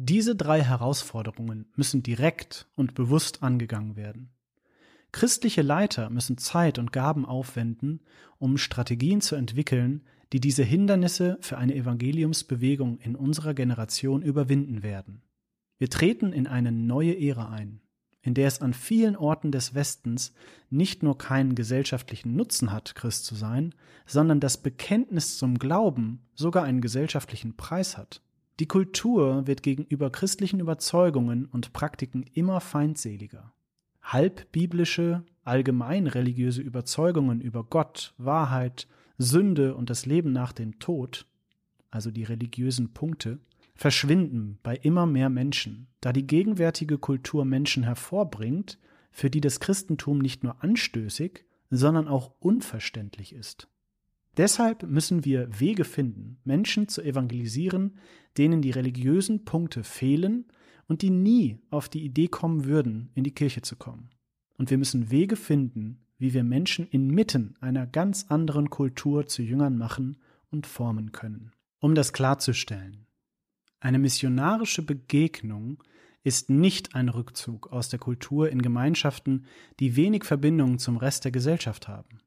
Diese drei Herausforderungen müssen direkt und bewusst angegangen werden. Christliche Leiter müssen Zeit und Gaben aufwenden, um Strategien zu entwickeln, die diese Hindernisse für eine Evangeliumsbewegung in unserer Generation überwinden werden. Wir treten in eine neue Ära ein, in der es an vielen Orten des Westens nicht nur keinen gesellschaftlichen Nutzen hat, Christ zu sein, sondern das Bekenntnis zum Glauben sogar einen gesellschaftlichen Preis hat. Die Kultur wird gegenüber christlichen Überzeugungen und Praktiken immer feindseliger. Halbbiblische, allgemein religiöse Überzeugungen über Gott, Wahrheit, Sünde und das Leben nach dem Tod, also die religiösen Punkte, verschwinden bei immer mehr Menschen, da die gegenwärtige Kultur Menschen hervorbringt, für die das Christentum nicht nur anstößig, sondern auch unverständlich ist. Deshalb müssen wir Wege finden, Menschen zu evangelisieren, denen die religiösen Punkte fehlen und die nie auf die Idee kommen würden, in die Kirche zu kommen. Und wir müssen Wege finden, wie wir Menschen inmitten einer ganz anderen Kultur zu Jüngern machen und formen können. Um das klarzustellen, eine missionarische Begegnung ist nicht ein Rückzug aus der Kultur in Gemeinschaften, die wenig Verbindungen zum Rest der Gesellschaft haben.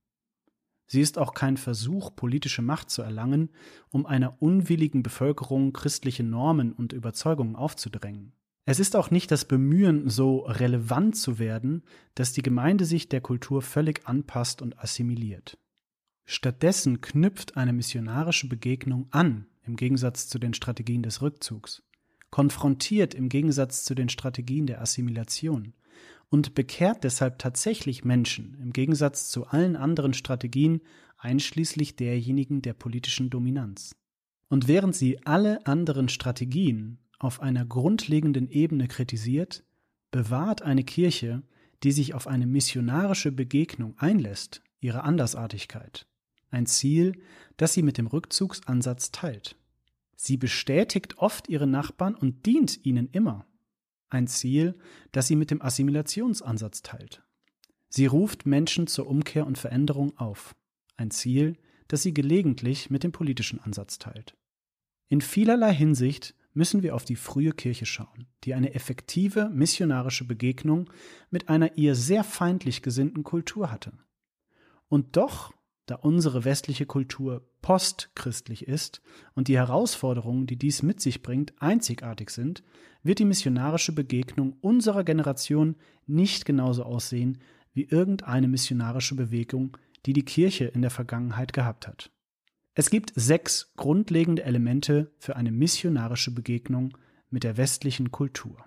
Sie ist auch kein Versuch, politische Macht zu erlangen, um einer unwilligen Bevölkerung christliche Normen und Überzeugungen aufzudrängen. Es ist auch nicht das Bemühen, so relevant zu werden, dass die Gemeinde sich der Kultur völlig anpasst und assimiliert. Stattdessen knüpft eine missionarische Begegnung an im Gegensatz zu den Strategien des Rückzugs, konfrontiert im Gegensatz zu den Strategien der Assimilation und bekehrt deshalb tatsächlich Menschen im Gegensatz zu allen anderen Strategien, einschließlich derjenigen der politischen Dominanz. Und während sie alle anderen Strategien auf einer grundlegenden Ebene kritisiert, bewahrt eine Kirche, die sich auf eine missionarische Begegnung einlässt, ihre Andersartigkeit ein Ziel, das sie mit dem Rückzugsansatz teilt. Sie bestätigt oft ihre Nachbarn und dient ihnen immer. Ein Ziel, das sie mit dem Assimilationsansatz teilt. Sie ruft Menschen zur Umkehr und Veränderung auf. Ein Ziel, das sie gelegentlich mit dem politischen Ansatz teilt. In vielerlei Hinsicht müssen wir auf die frühe Kirche schauen, die eine effektive missionarische Begegnung mit einer ihr sehr feindlich gesinnten Kultur hatte. Und doch da unsere westliche Kultur postchristlich ist und die Herausforderungen, die dies mit sich bringt, einzigartig sind, wird die missionarische Begegnung unserer Generation nicht genauso aussehen wie irgendeine missionarische Bewegung, die die Kirche in der Vergangenheit gehabt hat. Es gibt sechs grundlegende Elemente für eine missionarische Begegnung mit der westlichen Kultur.